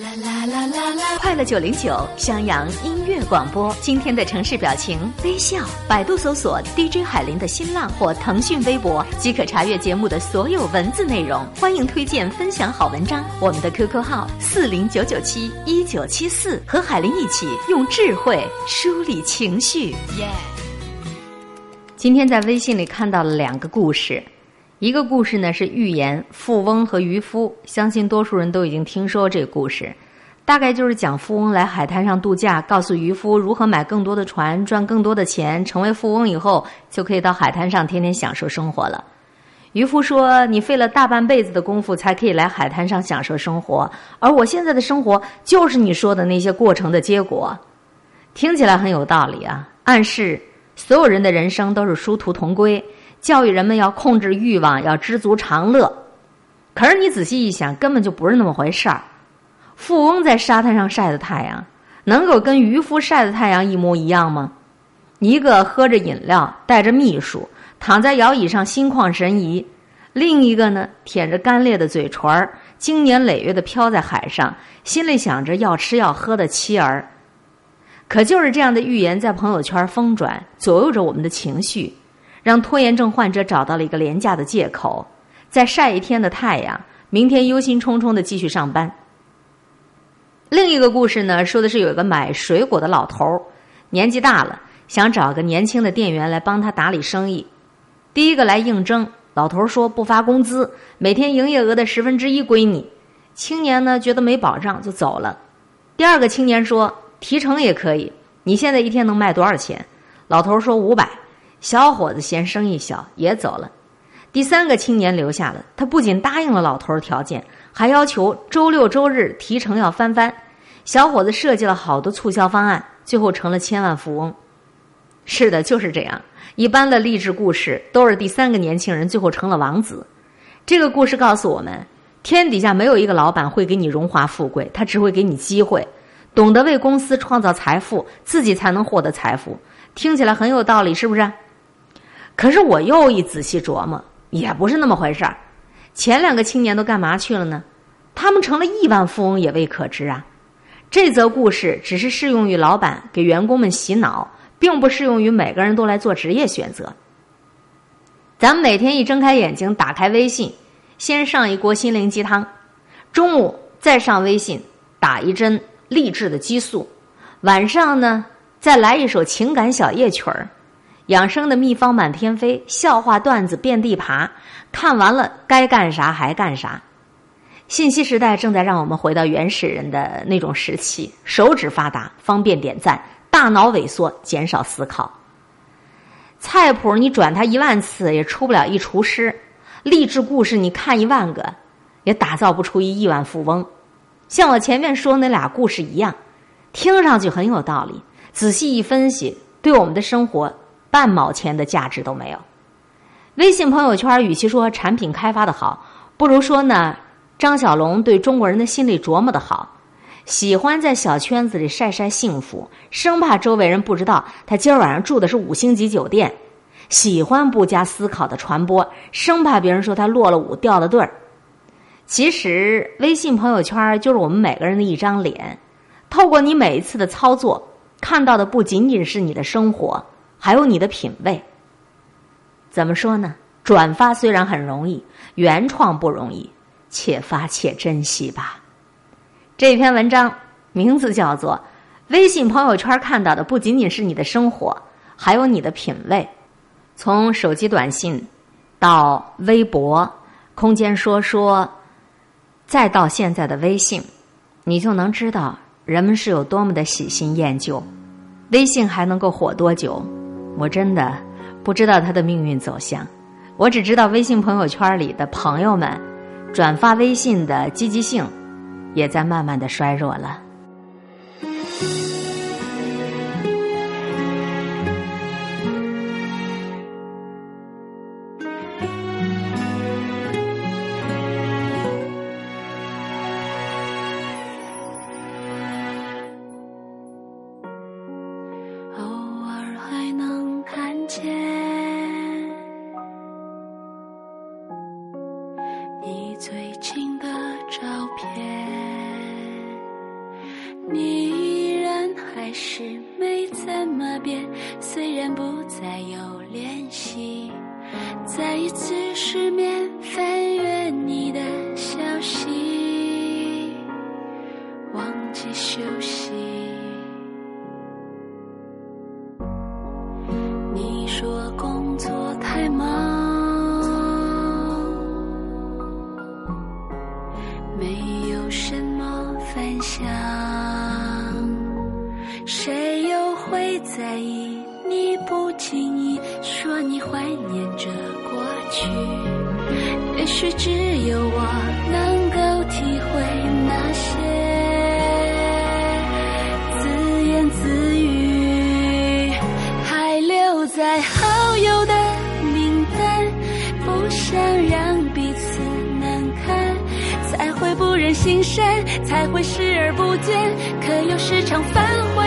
啦啦啦啦啦！快乐九零九襄阳音乐广播，今天的城市表情微笑。百度搜索 DJ 海林的新浪或腾讯微博，即可查阅节目的所有文字内容。欢迎推荐分享好文章。我们的 QQ 号四零九九七一九七四，和海林一起用智慧梳理情绪。耶！今天在微信里看到了两个故事，一个故事呢是寓言富翁和渔夫，相信多数人都已经听说这个故事。大概就是讲富翁来海滩上度假，告诉渔夫如何买更多的船，赚更多的钱，成为富翁以后就可以到海滩上天天享受生活了。渔夫说：“你费了大半辈子的功夫才可以来海滩上享受生活，而我现在的生活就是你说的那些过程的结果。”听起来很有道理啊，暗示所有人的人生都是殊途同归，教育人们要控制欲望，要知足常乐。可是你仔细一想，根本就不是那么回事儿。富翁在沙滩上晒的太阳，能够跟渔夫晒的太阳一模一样吗？一个喝着饮料，带着秘书，躺在摇椅上心旷神怡；另一个呢，舔着干裂的嘴唇儿，经年累月的漂在海上，心里想着要吃要喝的妻儿。可就是这样的预言，在朋友圈疯转，左右着我们的情绪，让拖延症患者找到了一个廉价的借口，再晒一天的太阳，明天忧心忡忡的继续上班。另一个故事呢，说的是有一个买水果的老头儿，年纪大了，想找个年轻的店员来帮他打理生意。第一个来应征，老头儿说不发工资，每天营业额的十分之一归你。青年呢觉得没保障，就走了。第二个青年说提成也可以，你现在一天能卖多少钱？老头儿说五百。小伙子嫌生意小，也走了。第三个青年留下了，他不仅答应了老头儿条件。还要求周六周日提成要翻番，小伙子设计了好多促销方案，最后成了千万富翁。是的，就是这样。一般的励志故事都是第三个年轻人最后成了王子。这个故事告诉我们：天底下没有一个老板会给你荣华富贵，他只会给你机会。懂得为公司创造财富，自己才能获得财富。听起来很有道理，是不是？可是我又一仔细琢磨，也不是那么回事儿。前两个青年都干嘛去了呢？他们成了亿万富翁也未可知啊！这则故事只是适用于老板给员工们洗脑，并不适用于每个人都来做职业选择。咱们每天一睁开眼睛，打开微信，先上一锅心灵鸡汤，中午再上微信打一针励志的激素，晚上呢再来一首情感小夜曲儿。养生的秘方满天飞，笑话段子遍地爬。看完了，该干啥还干啥。信息时代正在让我们回到原始人的那种时期，手指发达，方便点赞；大脑萎缩，减少思考。菜谱你转它一万次也出不了一厨师，励志故事你看一万个，也打造不出一亿万富翁。像我前面说那俩故事一样，听上去很有道理，仔细一分析，对我们的生活。半毛钱的价值都没有。微信朋友圈与其说产品开发的好，不如说呢，张小龙对中国人的心理琢磨的好，喜欢在小圈子里晒晒幸福，生怕周围人不知道他今儿晚上住的是五星级酒店；喜欢不加思考的传播，生怕别人说他落了伍掉了队儿。其实，微信朋友圈就是我们每个人的一张脸，透过你每一次的操作，看到的不仅仅是你的生活。还有你的品味，怎么说呢？转发虽然很容易，原创不容易，且发且珍惜吧。这篇文章名字叫做《微信朋友圈看到的不仅仅是你的生活，还有你的品味》。从手机短信到微博、空间说说，再到现在的微信，你就能知道人们是有多么的喜新厌旧。微信还能够火多久？我真的不知道他的命运走向，我只知道微信朋友圈里的朋友们转发微信的积极性也在慢慢的衰弱了。最近的照片。你依然还是没怎么变，虽然不再有联系，再一次失眠，翻阅你的消息，忘记休息。你说工作太忙，在意？你不经意说你怀念着过去，也许只有我能够体会那些。自言自语，还留在好友的名单，不想让彼此难堪，才会不忍心删，才会视而不见，可又时常返回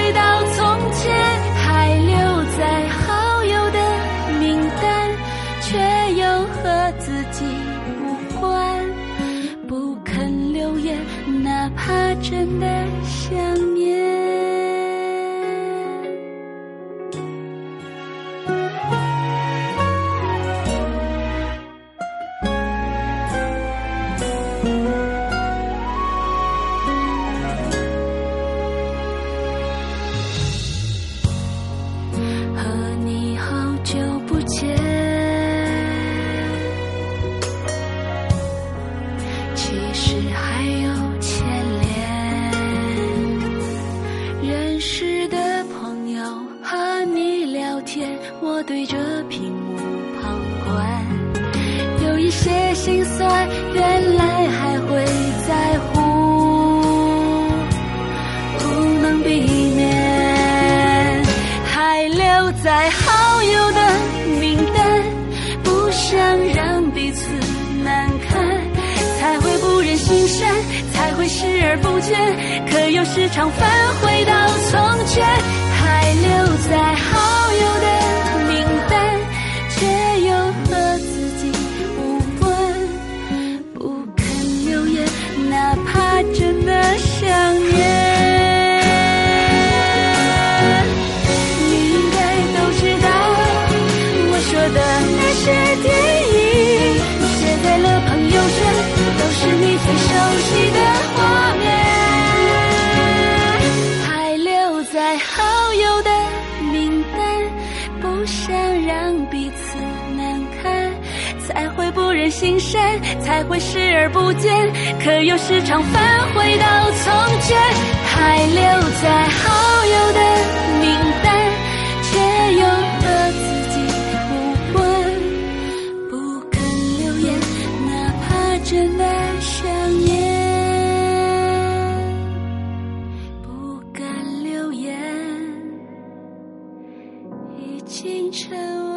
些心酸，原来还会在乎。不能避免，还留在好友的名单，不想让彼此难堪，才会不忍心删，才会视而不见，可又时常返回到从前，还留在好友的人心深，才会视而不见。可又时常返回到从前，还留在好友的名单，却又和自己无关。不肯留言，哪怕真的想念。不敢留言，已经成。